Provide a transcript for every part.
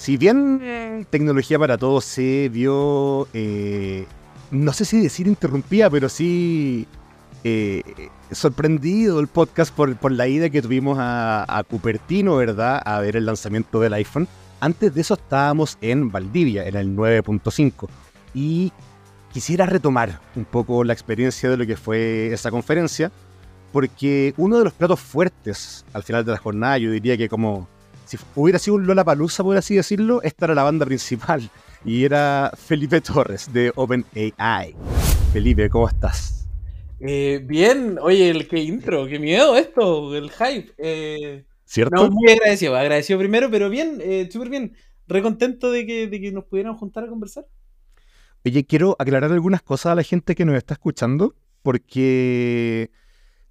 si bien tecnología para todos se vio, eh, no sé si decir interrumpida, pero sí eh, sorprendido el podcast por, la ida que tuvimos a, Cupertino, ¿verdad? A ver el lanzamiento del iPhone. Antes de eso estábamos en Valdivia, en el 9.5. Y quisiera retomar un poco la experiencia de lo que fue esa conferencia, porque uno de los platos fuertes al final de la jornada, yo diría que como si hubiera sido un Lola Palusa, por así decirlo, esta era la banda principal y era Felipe Torres de OpenAI. Felipe, ¿cómo estás? Eh, bien, oye, el que intro, qué miedo esto, el hype. Eh, ¿Cierto? No, muy agradecido, agradecido primero, pero bien, eh, súper bien. Recontento de que, de que nos pudiéramos juntar a conversar. Oye, quiero aclarar algunas cosas a la gente que nos está escuchando, porque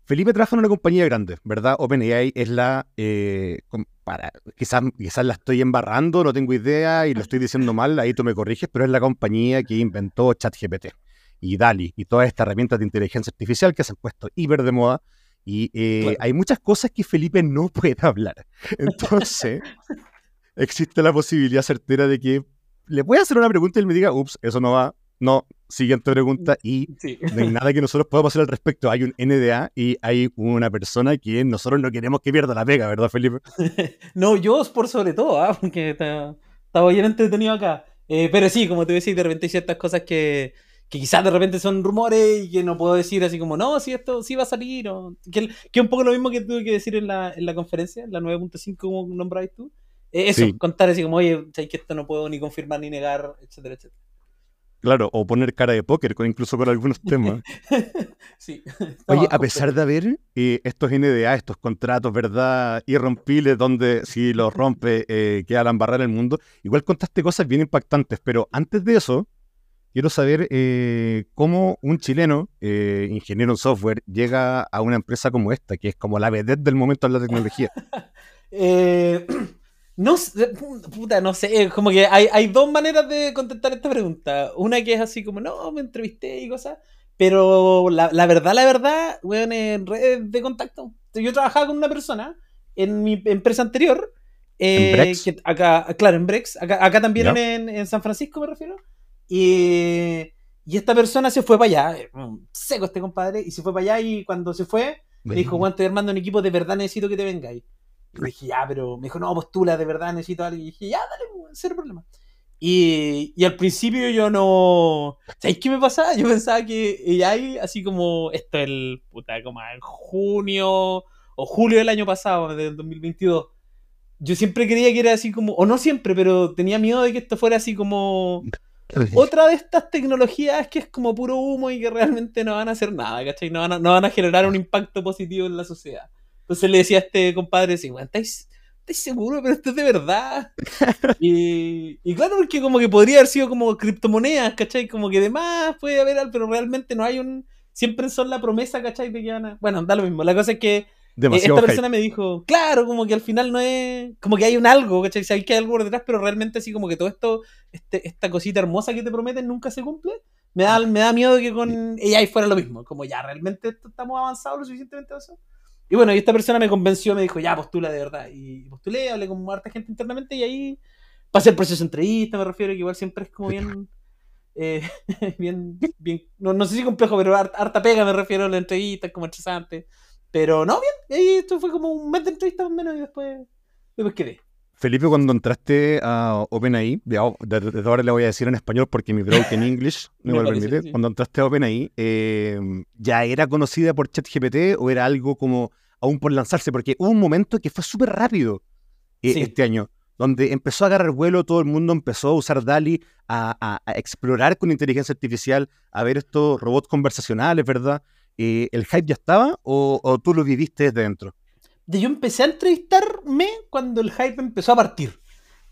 Felipe trabaja en una compañía grande, ¿verdad? OpenAI es la. Eh, para, quizás, quizás la estoy embarrando, no tengo idea y lo estoy diciendo mal, ahí tú me corriges, pero es la compañía que inventó ChatGPT y DALI y todas estas herramientas de inteligencia artificial que se han puesto hiper de moda. Y eh, hay muchas cosas que Felipe no puede hablar. Entonces, existe la posibilidad certera de que le voy a hacer una pregunta y él me diga, ups, eso no va. No, siguiente pregunta. Y no hay nada que nosotros podamos hacer al respecto. Hay un NDA y hay una persona que nosotros no queremos que pierda la pega, ¿verdad, Felipe? no, yo por sobre todo, ¿ah? porque estaba bien entretenido acá. Eh, pero sí, como te decía, de repente hay ciertas cosas que, que quizás de repente son rumores y que no puedo decir así como, no, si esto sí va a salir, o que, que un poco lo mismo que tuve que decir en la, en la conferencia, la 9.5 como nombrabas tú. Eh, eso, contar así como, oye, que esto no puedo ni confirmar ni negar, etcétera, etcétera. Claro, o poner cara de póker, incluso con algunos temas. sí. Oye, a pesar de haber eh, estos NDA, estos contratos, ¿verdad? Irrompibles, donde si los rompe eh, queda la embarrada en el mundo, igual contaste cosas bien impactantes, pero antes de eso, quiero saber eh, cómo un chileno, ingeniero en software, llega a una empresa como esta, que es como la vedette del momento de la tecnología. Eh, no puta, no sé, como que hay, dos maneras de contestar esta pregunta. Una que es así como, no, me entrevisté y cosas, pero la, verdad, la verdad, weón, en redes de contacto. Yo trabajaba con una persona en mi empresa anterior. ¿En Brex? acá, claro, en Brex. Acá, también en San Francisco me refiero. Y, y esta persona se fue para allá, eh, seco este compadre, y se fue para allá y cuando se fue, me dijo, Juan, estoy armando un equipo, de verdad necesito que te vengáis. Y dije, ya, pero me dijo, no, postula, de verdad necesito a alguien. Y dije, ya, dale, pues, cero problema. Y, y, al principio yo no. ¿Sabéis qué me pasaba? Yo pensaba que ella hay así como esto el puta, como en junio o julio del año pasado, del 2022. Yo siempre creía que era así como, o no siempre, pero tenía miedo de que esto fuera así como otra de estas tecnologías que es como puro humo y que realmente no van a hacer nada, ¿cachai? No van a, no van a generar un impacto positivo en la sociedad. Entonces le decía a este compadre, sí, bueno, ¿estáis, seguros? Pero esto es de verdad. y, y, claro, porque como que podría haber sido como criptomonedas, ¿cachai? Como que demás puede haber algo, pero realmente no hay un... Siempre son la promesa, ¿cachai? De que van a... Bueno, da lo mismo. La cosa es que esta persona me dijo, claro, como que al final no es. Como que hay un algo, ¿cachai? hay que hay algo por detrás, pero realmente así como que todo esto, este, esta cosita hermosa que te prometen nunca se cumple. Me da, me da miedo que con AI fuera lo mismo. Como ya, realmente estamos avanzados lo suficientemente eso. Y bueno, y esta persona me convenció, me dijo, ya, postula de verdad. Y postulé, hablé con harta gente internamente y ahí pasé el proceso de entrevista, me refiero, que igual siempre es como bien. Eh, bien, bien, no, no, sé si complejo, pero harta pega me refiero a la entrevista, como estresante. Pero no, bien, y esto fue como un mes de entrevista más o menos y después, después quedé. Felipe, cuando entraste a OpenAI, desde ahora le voy a decir en español porque mi broken English no me lo permite. Cuando entraste a OpenAI, eh, ¿ya era conocida por ChatGPT o era algo como aún por lanzarse? Porque hubo un momento que fue súper rápido eh, este año, donde empezó a agarrar vuelo, todo el mundo empezó a usar DALI, a, a explorar con inteligencia artificial, a ver estos robots conversacionales, ¿verdad? Eh, ¿el hype ya estaba o, tú lo viviste desde dentro? Yo empecé a entrevistarme cuando el hype empezó a partir.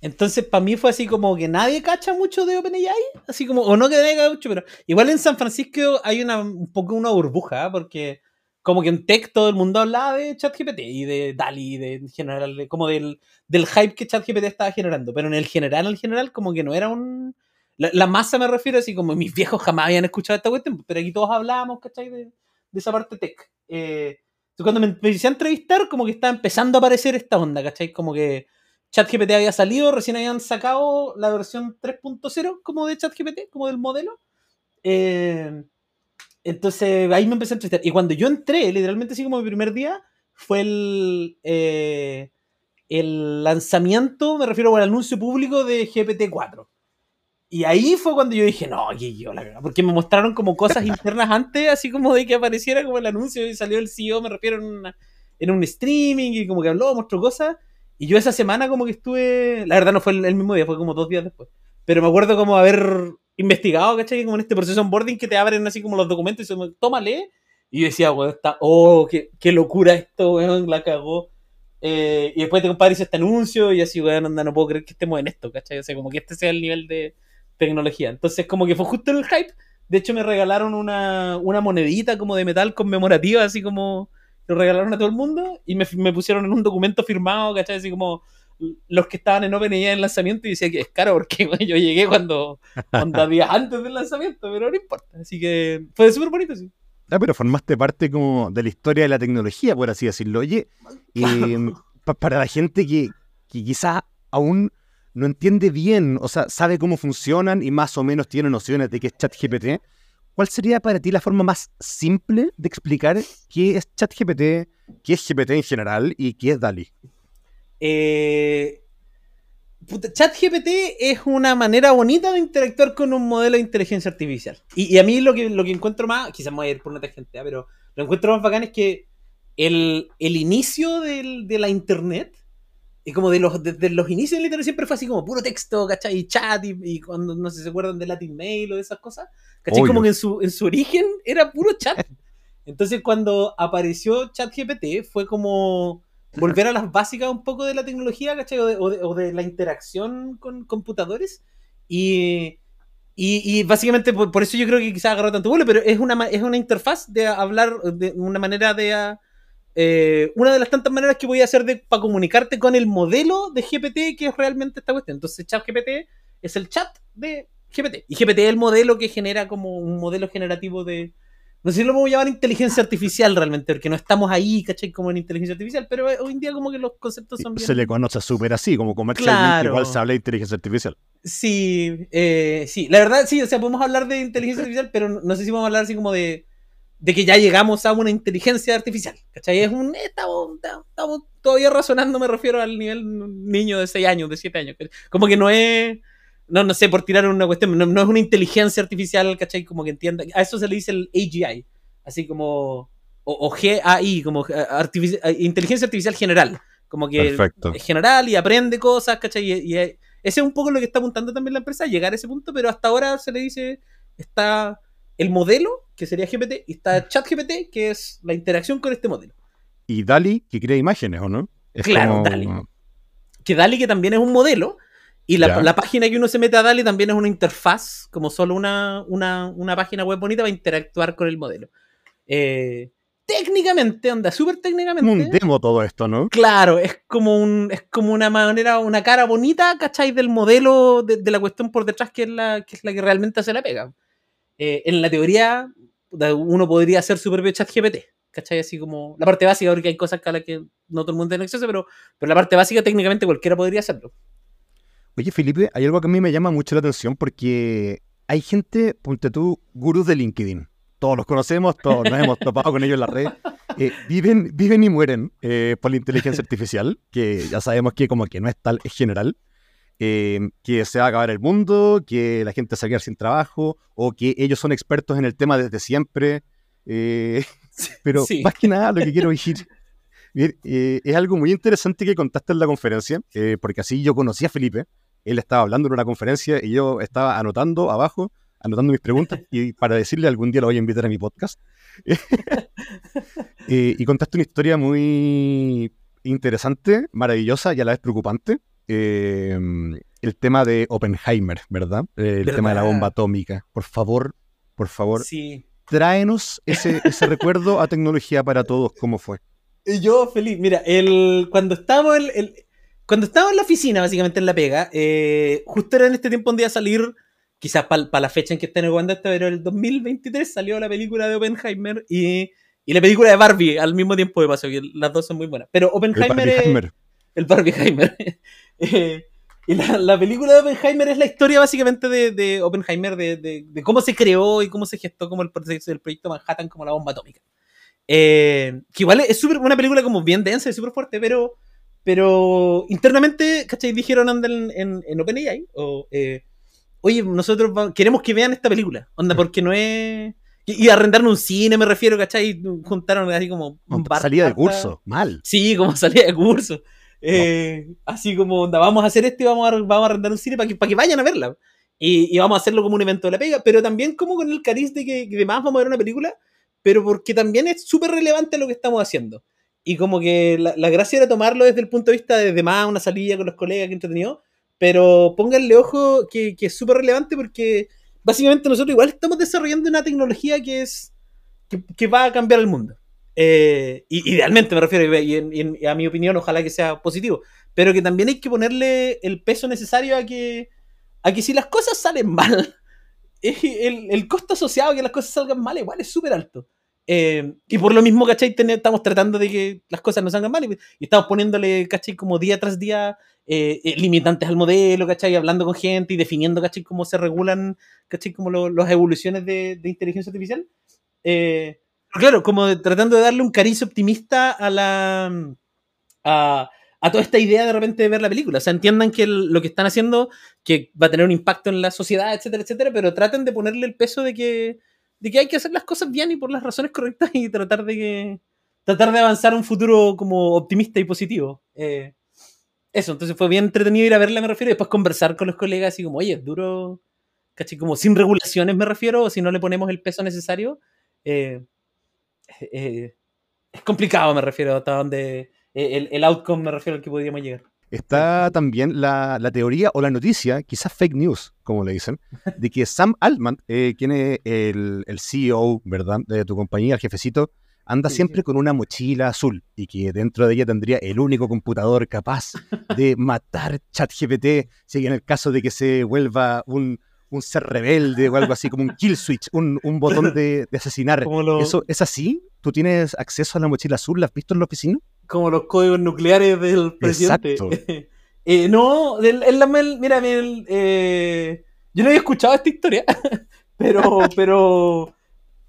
Entonces, para mí fue así como que nadie cacha mucho de OpenAI, así como, o no que nadie mucho, pero igual en San Francisco hay una, un poco una burbuja, porque como que en tech todo el mundo hablaba de ChatGPT y de DALI, de en general, como del, del hype que ChatGPT estaba generando, pero en el general, en general, como que no era un... La, masa me refiero así como mis viejos jamás habían escuchado esta cuestión, pero aquí todos hablábamos, ¿cachai? De, de esa parte tech. Eh, cuando me empecé a entrevistar, como que estaba empezando a aparecer esta onda, ¿cachai? Como que ChatGPT había salido, recién habían sacado la versión 3.0 como de ChatGPT, como del modelo. Eh, entonces ahí me empecé a entrevistar. Y cuando yo entré, literalmente así como mi primer día, fue el, eh, el lanzamiento, me refiero al anuncio público de GPT-4. Y ahí fue cuando yo dije, no, aquí yo la verdad, porque me mostraron como cosas internas antes, así como de que apareciera como el anuncio y salió el CEO, me refiero en, en un streaming y como que habló, mostró cosas. Y yo esa semana como que estuve, la verdad no fue el, mismo día, fue como dos días después. Pero me acuerdo como haber investigado, ¿cachai? Como en este proceso onboarding que te abren así como los documentos y se me, tómale. Y yo decía, weón, está, oh, qué, qué, locura esto, weón, la cagó. Eh, y después te compadre hizo este anuncio y así, weón, anda, no puedo creer que estemos en esto, ¿cachai? O sea, como que este sea el nivel de tecnología. Entonces, como que fue justo en el hype. De hecho, me regalaron una, una monedita como de metal conmemorativa, así como lo regalaron a todo el mundo y me, me pusieron en un documento firmado, ¿cachai? Así como los que estaban en OpenAI en lanzamiento y decía que es caro porque yo llegué cuando, cuando días antes del lanzamiento, pero no importa. Así que fue súper bonito, sí. Ah, pero formaste parte como de la historia de la tecnología, por así decirlo. Oye, em, para la gente que, que quizá aún no entiende bien, o sea, sabe cómo funcionan y más o menos tiene nociones de qué es ChatGPT, ¿cuál sería para ti la forma más simple de explicar qué es ChatGPT, qué es GPT en general y qué es DALI? Eh, ChatGPT es una manera bonita de interactuar con un modelo de inteligencia artificial. Y, a mí lo que, lo que encuentro más, quizás voy a ir por una tangente, ¿eh? pero lo encuentro más bacán es que el, el inicio del, de la internet y como de los, desde los inicios del internet siempre fue así como puro texto, ¿cachai? Y chat, y, cuando no sé si se acuerdan de Latin Mail o de esas cosas, ¿cachai? Como que en su, en su origen era puro chat. Entonces cuando apareció ChatGPT fue como volver a las básicas un poco de la tecnología, ¿cachai? O de, la interacción con computadores. Y, y, básicamente por, eso yo creo que quizás agarró tanto vuelo, pero es una, es una interfaz de hablar de una manera de eh, una de las tantas maneras que voy a hacer para comunicarte con el modelo de GPT que es realmente esta cuestión. Entonces, chat GPT es el chat de GPT. Y GPT es el modelo que genera como un modelo generativo de. No sé si lo vamos a llamar inteligencia artificial realmente, porque no estamos ahí, ¿cachai? Como en inteligencia artificial, pero hoy en día como que los conceptos son Se le conoce súper así, como comercialmente igual se habla de inteligencia artificial. Sí, eh, sí, la verdad sí, o sea, podemos hablar de inteligencia artificial, pero no sé si vamos a hablar así como de de que ya llegamos a una inteligencia artificial. ¿Cachai? Es un. Estamos, estamos todavía razonando, me refiero al nivel niño de 6 años, de 7 años. Como que no es. No, no sé, por tirar una cuestión, no, es una inteligencia artificial, ¿cachai? Como que entienda. A eso se le dice el AGI, así como. O, GAI, como inteligencia artificial general. Como que es general y aprende cosas, ¿cachai? Y, y, ese es un poco lo que está apuntando también la empresa, llegar a ese punto, pero hasta ahora se le dice. Está el modelo, que sería GPT, y está ChatGPT, que es la interacción con este modelo. Y DALI, que crea imágenes, ¿o no? claro, DALI. Que DALI, que también es un modelo, y la, página que uno se mete a DALI también es una interfaz, como solo una, una, página web bonita para interactuar con el modelo. Eh, técnicamente, anda, súper técnicamente. Un demo todo esto, ¿no? Claro, es como un, es como una manera, una cara bonita, ¿cachai? Del modelo, de, la cuestión por detrás, que es la que, es la que realmente hace la pega. Eh, en la teoría uno podría hacer su propio chat GPT, ¿cachai? Así como la parte básica, porque hay cosas a las que no todo el mundo tiene acceso, pero, pero la parte básica técnicamente cualquiera podría hacerlo. Oye, Felipe, hay algo que a mí me llama mucho la atención porque hay gente, ponte tú, gurús de LinkedIn. Todos los conocemos, todos nos hemos topado con ellos en la red. Eh, viven, viven y mueren eh, por la inteligencia artificial, que ya sabemos que como que no es tal, es general. Em, que se va a acabar el mundo, que la gente se va a quedar sin trabajo, o que ellos son expertos en el tema desde siempre. Eh, pero más que nada lo que quiero decir eh, es algo muy interesante que contaste en la conferencia, eh, porque así yo conocí a Felipe, él estaba hablando en una conferencia y yo estaba anotando abajo, anotando mis preguntas, y para decirle algún día lo voy a invitar a mi podcast. y contaste una historia muy interesante, maravillosa y a la vez preocupante, Em, el tema de Oppenheimer, ¿verdad? El tema de la bomba atómica. Por favor, por favor, sí. tráenos ese, ese recuerdo a tecnología para todos, ¿cómo fue? Yo feliz, mira, el, cuando estaba el, cuando estaba en la oficina, básicamente en la pega, eh, justo era en este tiempo donde iba a salir, quizás para la fecha en que está negociando esto, pero el 2023 salió la película de Oppenheimer y, y, la película de Barbie al mismo tiempo de paso, que las dos son muy buenas. Pero Oppenheimer, el Barbie el Barbieheimer Eh, y la, película de Oppenheimer es la historia básicamente de, Oppenheimer, de, cómo se creó y cómo se gestó como el, el proyecto Manhattan como la bomba atómica. Eh, que igual es super, una película como bien densa y súper fuerte, pero, pero internamente, ¿cachai? Dijeron en, en, en OpenAI, o, eh, oye, nosotros queremos que vean esta película, onda, porque no es... Y, arrendaron un cine, me refiero, ¿cachai? Juntaron así como... salida de curso, mal. Sí, como salida de curso. Eh, así como, onda, vamos a hacer esto y vamos a, vamos a arrendar un cine para que, para que vayan a verla. Y, vamos a hacerlo como un evento de la pega, pero también como con el cariz de que, que además vamos a ver una película, pero porque también es súper relevante lo que estamos haciendo. Y como que la, la, gracia era tomarlo desde el punto de vista de más una salida con los colegas, que entretenido, pero pónganle ojo que, que es súper relevante porque básicamente nosotros igual estamos desarrollando una tecnología que es que va a cambiar el mundo. Eh, y, idealmente me refiero, y, a mi opinión, ojalá que sea positivo, pero que también hay que ponerle el peso necesario a que, a que si las cosas salen mal, el, el costo asociado a que las cosas salgan mal igual es súper alto. Eh, y por lo mismo, ¿cachai? estamos tratando de que las cosas no salgan mal y, estamos poniéndole, ¿cachai? Como día tras día eh, limitantes al modelo, ¿cachai? Hablando con gente y definiendo, ¿cachai? Cómo se regulan, ¿cachai? Como las evoluciones de, de inteligencia artificial. Claro, como tratando de darle un cariz optimista a la. A, toda esta idea de repente de ver la película. O sea, entiendan que lo que están haciendo, que va a tener un impacto en la sociedad, etcétera, etcétera, pero traten de ponerle el peso de que, de que hay que hacer las cosas bien y por las razones correctas y tratar de que. tratar de avanzar a un futuro como optimista y positivo. Eh, eso, entonces fue bien entretenido ir a verla, me refiero, y después conversar con los colegas, así como, oye, es duro, ¿cachai? Como sin regulaciones, me refiero, o si no le ponemos el peso necesario. Eh, eh, es complicado, me refiero, hasta donde eh, el, el, outcome me refiero al que podríamos llegar. Está también la, la, teoría o la noticia, quizás fake news, como le dicen, de que Sam Altman, eh, quien es el, el, CEO, ¿verdad?, de tu compañía, el jefecito, anda siempre con una mochila azul y que dentro de ella tendría el único computador capaz de matar ChatGPT si en el caso de que se vuelva un, un ser rebelde o algo así, como un kill switch, un, un botón de, de asesinar. ¿Eso es así? ¿Tú tienes acceso a la mochila azul? ¿La has visto en la oficina? Como los códigos nucleares del presidente. eh, no, el, mira, el, eh, yo no había escuchado esta historia, pero, pero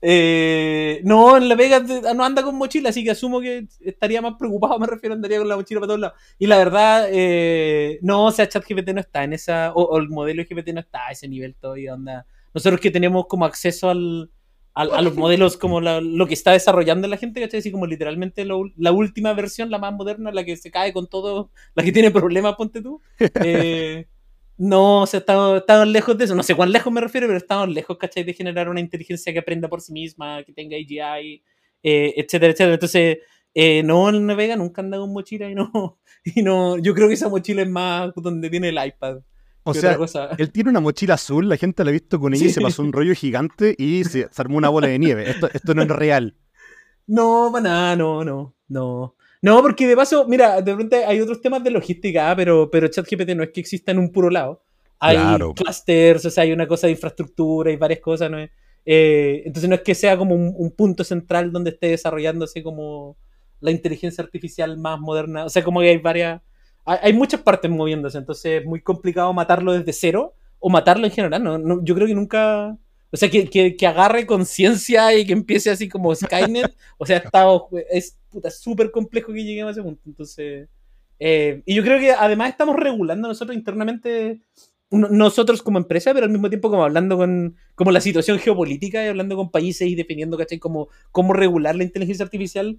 eh, no, en La Vega no anda con mochila, así que asumo que estaría más preocupado, me refiero, andaría con la mochila para todos lados. Y la verdad, eh, no, o sea, ChatGPT no está en esa, o, el modelo GPT no está a ese nivel todavía, onda. Nosotros que tenemos como acceso al, a los modelos, como lo que está desarrollando la gente, ¿cachai? Así como literalmente la última versión, la más moderna, la que se cae con todo, la que tiene problemas, ponte tú. Eh, no, o sea, estamos, lejos de eso. No sé cuán lejos me refiero, pero estamos lejos, ¿cachai? De generar una inteligencia que aprenda por sí misma, que tenga AGI, eh, etcétera, etcétera. Entonces, eh, no, el Vega nunca anda con mochila y no, y no, yo creo que esa mochila es más donde tiene el iPad. O sea, él tiene una mochila azul, la gente la ha visto con ella y se pasó un rollo gigante y se, armó una bola de nieve. Esto, esto no es real. No, para nada, no, no, no. No, porque de paso, mira, de repente hay otros temas de logística, pero, pero ChatGPT no es que exista en un puro lado. Hay clusters, o sea, hay una cosa de infraestructura y varias cosas, ¿no? Eh, entonces no es que sea como un, punto central donde esté desarrollándose como la inteligencia artificial más moderna. O sea, como que hay varias. Hay, muchas partes moviéndose, entonces es muy complicado matarlo desde cero o matarlo en general. no yo creo que nunca o sea, que, que, agarre conciencia y que empiece así como Skynet. o sea, está, es súper complejo que lleguemos a ese punto. Entonces, eh, y yo creo que además estamos regulando nosotros internamente, nosotros como empresa, pero al mismo tiempo como hablando con como la situación geopolítica y hablando con países y definiendo, ¿cachai? Como cómo regular la inteligencia artificial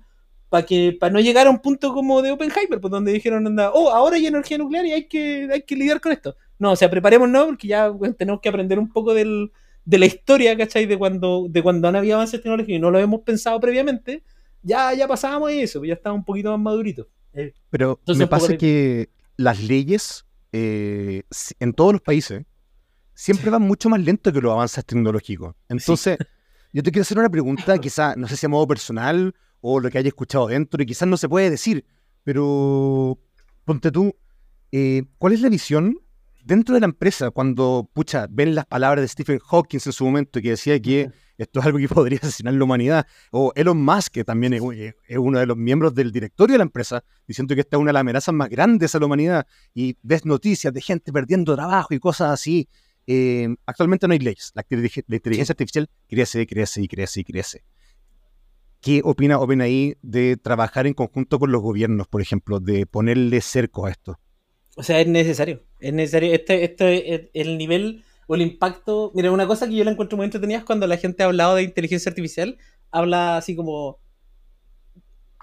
para que para no llegar a un punto como de Oppenheimer, pues donde dijeron, anda, oh, ahora hay energía nuclear y hay que, hay que lidiar con esto. No, o sea, preparémonos porque ya tenemos que aprender un poco del de la historia, ¿cachai? De cuando, de cuando no había avances tecnológicos y no lo hemos pensado previamente, ya, ya pasábamos eso, ya estaba un poquito más madurito. Eh, Pero me pasa que las leyes eh, en todos los países siempre van mucho más lento que los avances tecnológicos. Entonces, yo te quiero hacer una pregunta, quizás, no sé si a modo personal o lo que haya escuchado dentro, y quizás no se puede decir, pero ponte tú, eh, ¿cuál es la visión dentro de la empresa, cuando, pucha, ven las palabras de Stephen Hawking en su momento, que decía que esto es algo que podría asesinar la humanidad. O Elon Musk, que también es, uno de los miembros del directorio de la empresa, diciendo que esta es una de las amenazas más grandes a la humanidad. Y ves noticias de gente perdiendo trabajo y cosas así. Eh, actualmente no hay leyes. La, inteligencia artificial crece, crece y crece y crece. ¿Qué opina OpenAI de trabajar en conjunto con los gobiernos, por ejemplo, de ponerle cerco a esto? O sea, es necesario. Es necesario. Este, este, el nivel o el impacto. Mira, una cosa que yo la encuentro muy entretenida es cuando la gente ha hablado de inteligencia artificial, habla así como.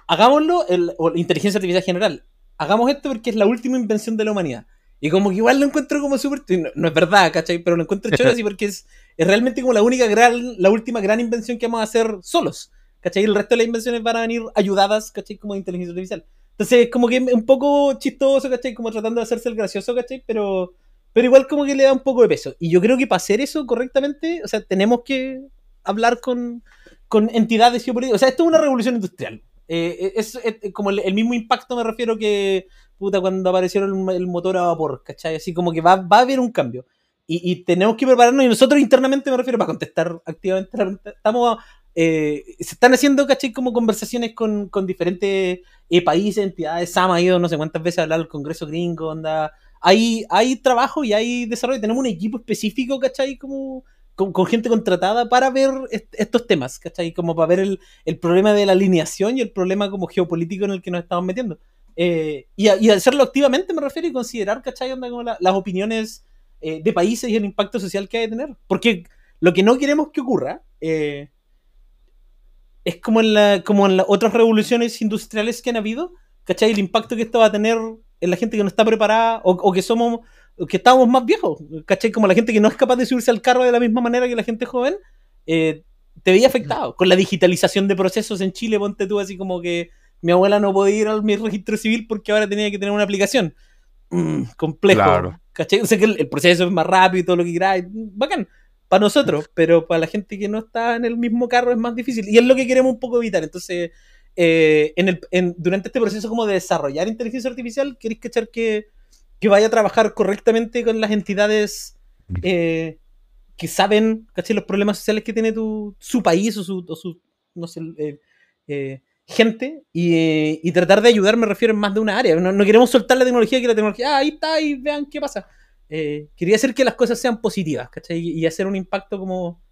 Hagámoslo, el, o inteligencia artificial general. Hagamos esto porque es la última invención de la humanidad. Y como que igual lo encuentro como súper. No, es verdad, ¿cachai? Pero lo encuentro chévere así porque es, es realmente como la única gran, la última gran invención que vamos a hacer solos. ¿Cachai? El resto de las invenciones van a venir ayudadas, ¿cachai? Como de inteligencia artificial. Entonces, es como que un poco chistoso, ¿cachai? Como tratando de hacerse el gracioso, ¿cachai? Pero pero igual como que le da un poco de peso. Y yo creo que para hacer eso correctamente, o sea, tenemos que hablar con, con entidades geopolíticas. O sea, esto es una revolución industrial. Eh, es, como el, mismo impacto me refiero que puta cuando aparecieron el, motor a vapor, ¿cachai? Así como que va, va a haber un cambio. Y, tenemos que prepararnos, y nosotros internamente me refiero para contestar activamente. Estamos, eh, se están haciendo, ¿cachai? Como conversaciones con, con diferentes eh, países, entidades. Sam ha ido no sé cuántas veces a hablar al Congreso gringo, onda hay, trabajo y hay desarrollo. Tenemos un equipo específico, ¿cachai? Como con, gente contratada para ver estos temas, ¿cachai? Como para ver el, problema de la alineación y el problema como geopolítico en el que nos estamos metiendo. Eh, y, y, hacerlo activamente me refiero y considerar, ¿cachai? Onda como las opiniones eh, de países y el impacto social que hay de tener. Porque lo que no queremos que ocurra eh, es como en, la, como en las otras revoluciones industriales que han habido, ¿cachai? El impacto que esto va a tener en la gente que no está preparada o, que somos, que estamos más viejos, ¿cachai? Como la gente que no es capaz de subirse al carro de la misma manera que la gente joven, eh, te veía afectado. Con la digitalización de procesos en Chile, ponte tú así como que mi abuela no podía ir al mi registro civil porque ahora tenía que tener una aplicación. Mm, complejo. ¿Cachai? O sea que el, proceso es más rápido y todo lo que quieras. Bacán. Para nosotros, pero para la gente que no está en el mismo carro es más difícil. Y es lo que queremos un poco evitar. Entonces, eh, en el, durante este proceso como de desarrollar inteligencia artificial, ¿queréis que, que, que vaya a trabajar correctamente con las entidades eh, que saben los problemas sociales que tiene tu, su país o su, su no sé, eh, gente y, tratar de ayudar, me refiero en más de una área. No, queremos soltar la tecnología, que la tecnología, ah, ahí está, y vean qué pasa. quería hacer que las cosas sean positivas, ¿cachai? Y, hacer un impacto como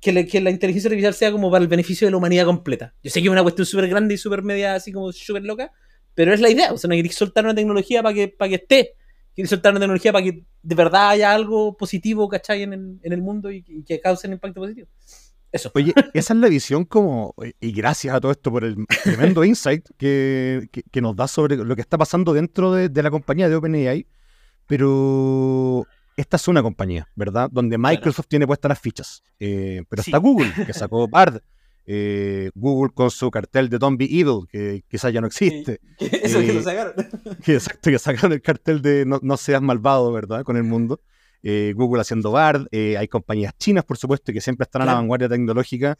que, la inteligencia artificial sea como para el beneficio de la humanidad completa. Yo sé que es una cuestión súper grande y súper media, así como súper loca, pero es la idea. O sea, no queréis soltar una tecnología para que, para que esté. Queréis soltar una tecnología para que de verdad haya algo positivo, ¿cachai? En el, en el mundo y, que cause un impacto positivo. Eso. Oye, esa es la visión como, y gracias a todo esto por el tremendo insight que, que, nos da sobre lo que está pasando dentro de, de la compañía de OpenAI, pero esta es una compañía, ¿verdad? Donde Microsoft tiene puestas las fichas. Eh, pero está Google, que sacó Bard. Eh, Google con su cartel de Don't Be Evil, que quizás ya no existe. eso que lo eh, sacaron. exacto, que sacaron el cartel de no, seas malvado, ¿verdad? Con el mundo. Google haciendo Bard. hay compañías chinas, por supuesto, que siempre están a la vanguardia tecnológica,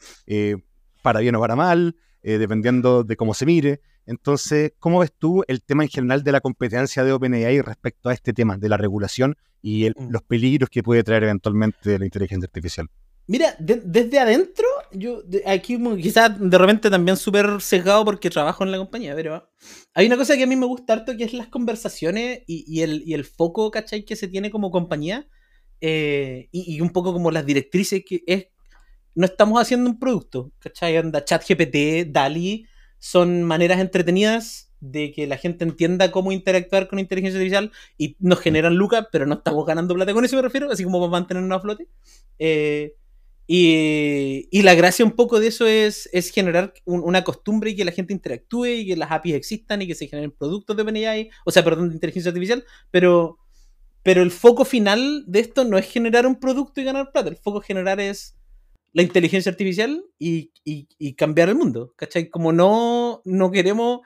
para bien o para mal, dependiendo de cómo se mire. Entonces, ¿cómo ves tú el tema en general de la competencia de OpenAI respecto a este tema de la regulación y mm. los peligros que puede traer eventualmente la inteligencia artificial? Mira, desde adentro, yo aquí quizás de repente también súper sesgado porque trabajo en la compañía, pero hay una cosa que a mí me gusta harto que es las conversaciones y, el, y el, foco, ¿cachai? Que se tiene como compañía eh, y, un poco como las directrices que es, no estamos haciendo un producto, ¿cachai? Anda ChatGPT, DALI, son maneras entretenidas de que la gente entienda cómo interactuar con inteligencia artificial y nos generan lucas, pero no estamos ganando plata con eso, me refiero, así como para mantenernos a flote. Eh, y, y, la gracia un poco de eso es, es generar una costumbre y que la gente interactúe y que las APIs existan y que se generen productos de OpenAI, o sea, perdón, de inteligencia artificial, pero, pero el foco final de esto no es generar un producto y ganar plata, el foco generar es la inteligencia artificial y, cambiar el mundo, ¿cachai? Como no, no queremos...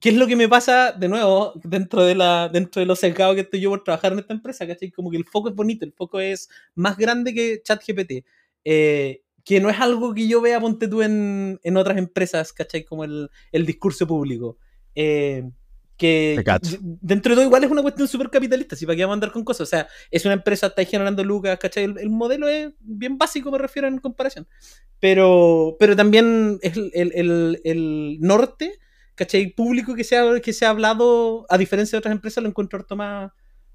¿Qué es lo que me pasa de nuevo dentro de, la, dentro de los sesgados que estoy yo por trabajar en esta empresa? ¿cachai? Como que el foco es bonito, el foco es más grande que ChatGPT. Eh, que no es algo que yo vea, ponte tú, en, en otras empresas, ¿cachai? Como el, el discurso público. Eh, que dentro de todo igual es una cuestión súper capitalista, si para qué vamos a andar con cosas. O sea, es una empresa, está generando lucas, ¿cachai? El, modelo es bien básico, me refiero en comparación. Pero, pero también es el, norte, ¿cachai? Público que se, ha, que se ha hablado, a diferencia de otras empresas, lo encuentro harto más,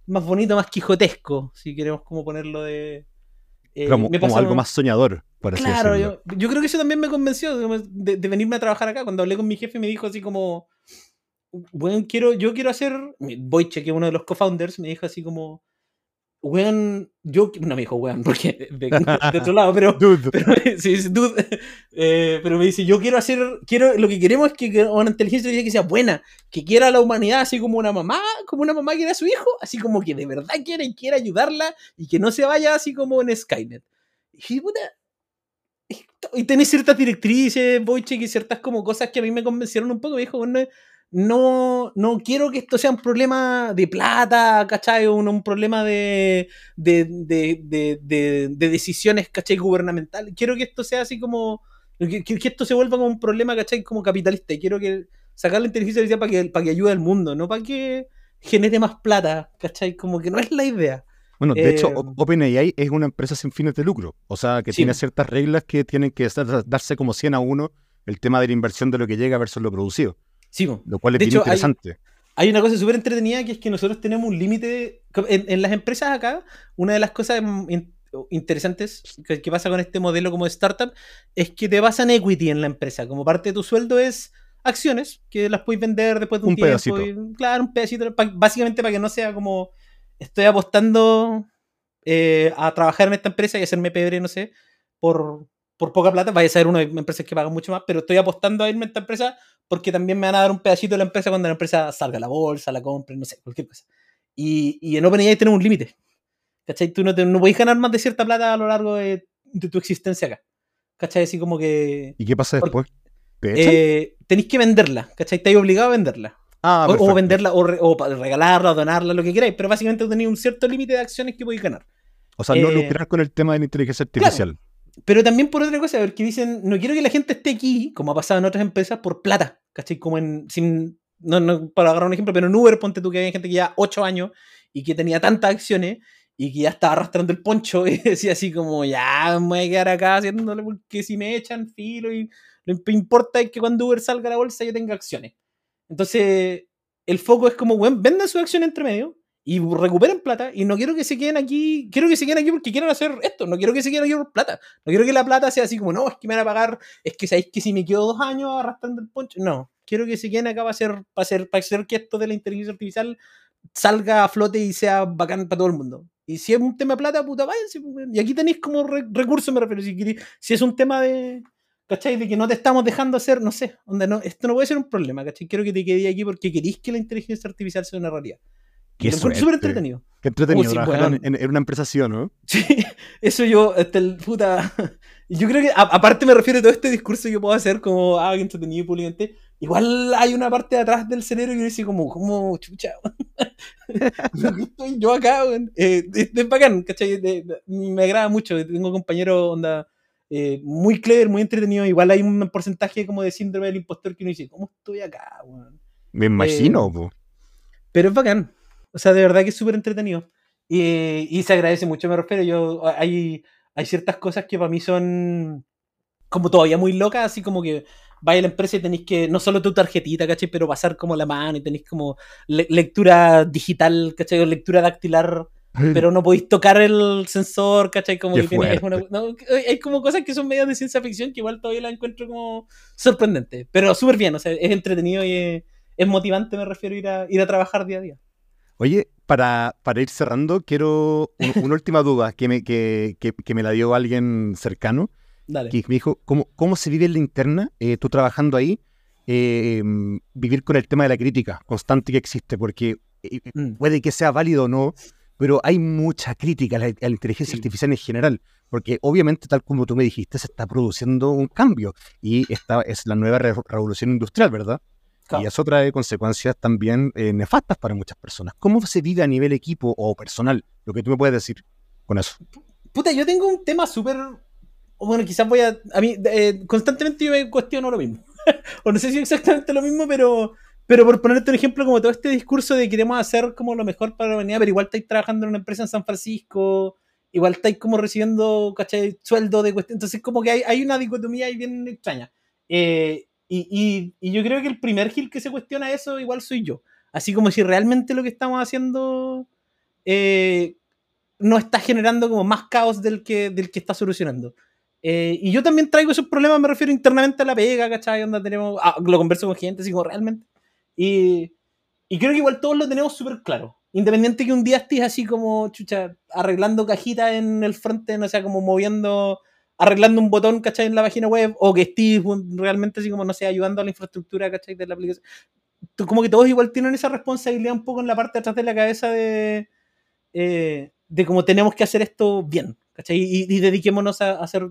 más bonito, más quijotesco, si queremos como ponerlo de... Eh, como, algo más soñador, por así claro, yo, yo, creo que eso también me convenció de, de venirme a trabajar acá. Cuando hablé con mi jefe me dijo así como bueno, quiero, yo quiero hacer, Boyche, que es uno de los co-founders, me dijo así como, weón, yo, no me dijo weón, porque de, otro lado, pero, pero, sí, dude, eh, pero me dice, yo quiero hacer, quiero, lo que queremos es que una inteligencia que sea buena, que quiera a la humanidad así como una mamá, como una mamá quiere a su hijo, así como que de verdad quiere y quiere ayudarla y que no se vaya así como en Skynet. Y puta, y tenés ciertas directrices, Boyche, y ciertas como cosas que a mí me convencieron un poco, me dijo, bueno, no, no quiero que esto sea un problema de plata, ¿cachai? Un, un problema de, de, de, de, decisiones, ¿cachai? Gubernamentales. Quiero que esto sea así como. Que, que, esto se vuelva como un problema, ¿cachai? Como capitalista. Y quiero que sacar la inteligencia artificial para que, para que ayude al mundo, no para que genere más plata, ¿cachai? Como que no es la idea. Bueno, de hecho, eh, OpenAI es una empresa sin fines de lucro. O sea, que tiene ciertas reglas que tienen que darse como 100 a 1 el tema de la inversión de lo que llega versus lo producido. Sí, lo cual es bien interesante. Hay, una cosa súper entretenida que es que nosotros tenemos un límite. En, las empresas acá, una de las cosas interesantes que, pasa con este modelo como de startup es que te basan equity en la empresa. Como parte de tu sueldo es acciones que las puedes vender después de un, tiempo. claro, un pedacito. básicamente para que no sea como estoy apostando eh, a trabajar en esta empresa y hacerme pebre, no sé, por, por poca plata. Vaya a ser una de las empresas que pagan mucho más, pero estoy apostando a irme a esta empresa porque también me van a dar un pedacito de la empresa cuando la empresa salga a la bolsa, la compre, no sé, cualquier cosa. Y, y en OpenAI tenemos un límite. ¿Cachai? Tú no, te, no podés ganar más de cierta plata a lo largo de, de, tu existencia acá. ¿Cachai? Así como que... ¿Y qué pasa después? Eh, tenéis que venderla, ¿cachai? Estáis obligado a venderla. Ah, o, o, venderla, o, o, regalarla, o donarla, lo que queráis, pero básicamente tenéis un cierto límite de acciones que podéis ganar. O sea, no eh, lucrar con el tema de la inteligencia artificial. Pero también por otra cosa, porque dicen, no quiero que la gente esté aquí, como ha pasado en otras empresas, por plata, ¿cachai? Como en, sin, no, no, para agarrar un ejemplo, pero en Uber, ponte tú que había gente que ya 8 años y que tenía tantas acciones y que ya estaba arrastrando el poncho y decía así como, ya me voy a quedar acá haciéndole porque si me echan filo y lo que importa es que cuando Uber salga a la bolsa yo tenga acciones. Entonces, el foco es como, bueno, vendan su acción entre medio y recuperen plata y no quiero que se queden aquí, quiero que se queden aquí porque quieran hacer esto, no quiero que se queden aquí por plata, no quiero que la plata sea así como, no, es que me van a pagar, es que sabéis que si me quedo dos años arrastrando el poncho, no, quiero que se queden acá para hacer, para hacer, para hacer que esto de la inteligencia artificial salga a flote y sea bacán para todo el mundo. Y si es un tema de plata, puta, váyanse. Pues, y aquí tenéis como recursos, me refiero. Si, si es un tema de, ¿cachai? De que no te estamos dejando hacer, no sé, donde no, esto no puede ser un problema, ¿cachai? Quiero que te quede aquí porque queréis que la inteligencia artificial sea una realidad. Qué súper entretenido. Qué entretenido trabajar en, una empresa así, ¿o no? Sí, eso yo, este, el puta. Yo creo que, aparte me refiero a todo este discurso que yo puedo hacer como, ah, entretenido públicamente. Igual hay una parte de atrás del cerebro que dice como, como, chucha, estoy yo acá, eh, es, bacán, ¿cachai? me agrada mucho. Tengo compañeros, onda, eh, muy clever, muy entretenido. Igual hay un porcentaje como de síndrome del impostor que uno dice, ¿cómo estoy acá, Me imagino, eh, Pero es bacán. O sea, de verdad que es súper entretenido. Y, se agradece mucho, me refiero. Yo, hay, hay ciertas cosas que para mí son como todavía muy locas, así como que vaya a la empresa y tenéis que, no solo tu tarjetita, ¿cachai? Pero pasar como la mano y tenéis como lectura digital, ¿cachai? O lectura dactilar, pero no podéis tocar el sensor, ¿cachai? Como que tienes una, hay como cosas que son medias de ciencia ficción que igual todavía la encuentro como sorprendente, pero súper bien, o sea, es entretenido y es, motivante, me refiero, ir a, ir a trabajar día a día. Oye, para, para ir cerrando, quiero una última duda que me, que, que, me la dio alguien cercano. Dale. Que me dijo, ¿cómo, cómo se vive en la interna, eh, tú trabajando ahí, eh, vivir con el tema de la crítica constante que existe? Porque eh, mm. puede que sea válido o no, pero hay mucha crítica a la, inteligencia artificial en general, porque obviamente, tal como tú me dijiste, se está produciendo un cambio y esta es la nueva revolución industrial, ¿verdad? Y eso trae consecuencias también eh, nefastas para muchas personas. ¿Cómo se vive a nivel equipo o personal? Lo que tú me puedes decir con eso. Puta, yo tengo un tema súper... Bueno, quizás voy a... A mí, eh, constantemente yo me cuestiono lo mismo. o no sé si exactamente lo mismo, pero, pero por ponerte un ejemplo, como todo este discurso de queremos hacer como lo mejor para la humanidad, pero igual estáis trabajando en una empresa en San Francisco, igual estáis como recibiendo, ¿cachai? Sueldo de cuestión. Entonces, como que hay, hay una dicotomía ahí bien extraña. Eh, y, y, yo creo que el primer Gil que se cuestiona eso, igual soy yo. Así como si realmente lo que estamos haciendo eh, no está generando como más caos del que, del que está solucionando. Eh, y yo también traigo esos problemas, me refiero internamente a la pega, ¿cachai? Donde tenemos, ah, lo converso con gente, así como realmente. Y, y creo que igual todos lo tenemos súper claro. Independiente que un día estés así como, chucha, arreglando cajitas en el frontend, o sea, como moviendo, arreglando un botón, ¿cachai? En la página web, o que estés realmente así como, no sé, ayudando a la infraestructura, ¿cachai? De la aplicación. Como que todos igual tienen esa responsabilidad un poco en la parte de atrás de la cabeza de, eh, de cómo tenemos que hacer esto bien, ¿cachai? Y, y dediquémonos a, hacer,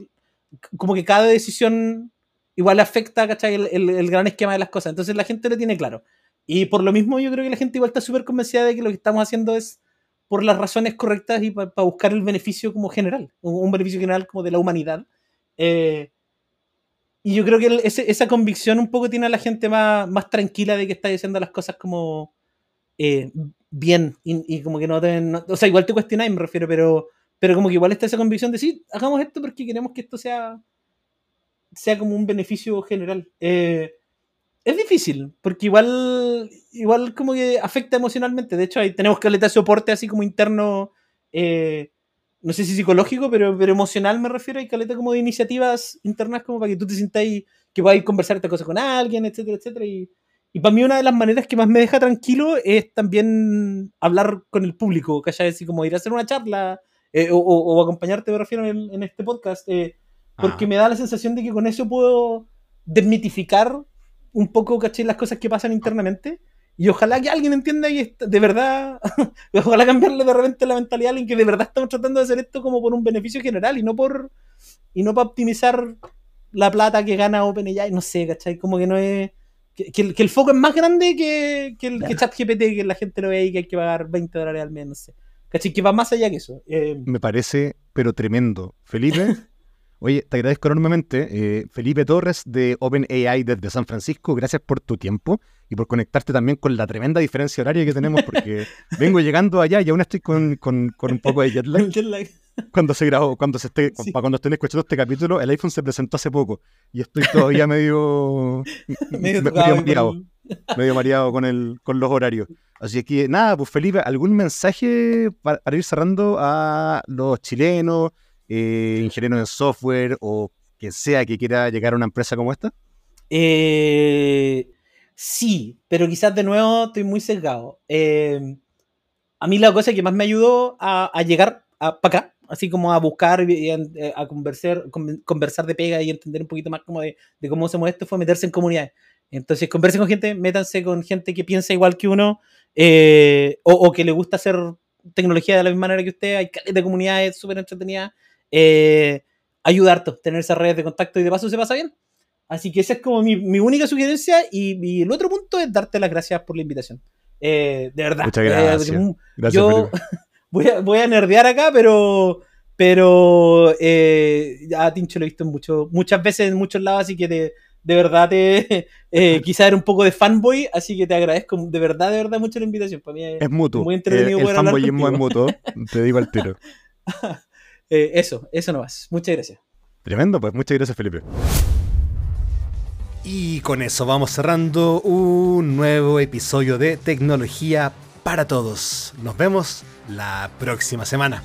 como que cada decisión igual afecta, ¿cachai? El, el, gran esquema de las cosas. Entonces la gente lo tiene claro. Y por lo mismo yo creo que la gente igual está súper convencida de que lo que estamos haciendo es por las razones correctas y para buscar el beneficio como general, un, beneficio general como de la humanidad. Eh, y yo creo que esa convicción un poco tiene a la gente más, más tranquila de que está diciendo las cosas como eh, bien y, como que no deben... o sea, igual te cuestionáis, me refiero, pero, pero como que igual está esa convicción de sí, hagamos esto porque queremos que esto sea sea como un beneficio general. Eh, es difícil, porque igual, igual como que afecta emocionalmente. De hecho, ahí tenemos que de soporte así como interno, eh, no sé si psicológico, pero, pero emocional me refiero. Hay caleta como de iniciativas internas como para que tú te sientas que podáis conversar esta cosa con alguien, etcétera, etcétera. Y, y para mí una de las maneras que más me deja tranquilo es también hablar con el público, que haya así como ir a hacer una charla eh, o, o, acompañarte, me refiero, en, en este podcast. Eh, porque ah. me da la sensación de que con eso puedo desmitificar un poco, ¿caché? Las cosas que pasan internamente. Y ojalá que alguien entienda y de verdad, ojalá cambiarle de repente la mentalidad a alguien que de verdad estamos tratando de hacer esto como por un beneficio general y no por y no para optimizar la plata que gana OpenAI, no sé, ¿cachai? Como que no es... Que, el, foco es más grande que, que el que ChatGPT, que la gente lo ve y que hay que pagar 20 dólares al mes, no sé. ¿Cachai? Que va más allá que eso. Eh, Me parece, pero tremendo. Felipe, Oye, te agradezco enormemente. Eh, Felipe Torres de OpenAI desde San Francisco, gracias por tu tiempo y por conectarte también con la tremenda diferencia horaria que tenemos, porque vengo llegando allá y aún estoy con, con, un poco de jet lag. Cuando se grabó, cuando se esté, cuando estén escuchando este capítulo, el iPhone se presentó hace poco y estoy todavía medio, medio, mareado, medio mareado con, el, con los horarios. Así que nada, pues Felipe, ¿algún mensaje para ir cerrando a los chilenos? Eh, ingeniero en software o que sea que quiera llegar a una empresa como esta? Eh, sí, pero quizás de nuevo estoy muy sesgado. Eh, a mí la cosa que más me ayudó a, llegar para acá, así como a buscar y eh, a, conversar, conversar de pega y entender un poquito más como de, cómo se mueve esto, fue meterse en comunidades. Entonces, conversen con gente, métanse con gente que piensa igual que uno o, o, que le gusta hacer tecnología de la misma manera que usted. Hay de comunidades súper entretenidas eh, ayudarte, tener esas redes de contacto y de paso se pasa bien. Así que esa es como mi, única sugerencia y, el otro punto es darte las gracias por la invitación. Eh, de verdad. Muchas gracias. Mm, yo voy a, voy a nerdear acá, pero pero eh, a Tincho lo he visto mucho, muchas veces en muchos lados, así que de verdad te eh, quizá era un poco de fanboy, así que te agradezco de verdad, de verdad mucho la invitación. Para mí es, mutuo. Muy entretenido el, el fanboyismo es mutuo, te digo al tiro. Eh, eso, eso no más. Muchas gracias. Tremendo, pues muchas gracias Felipe. Y con eso vamos cerrando un nuevo episodio de Tecnología para Todos. Nos vemos la próxima semana.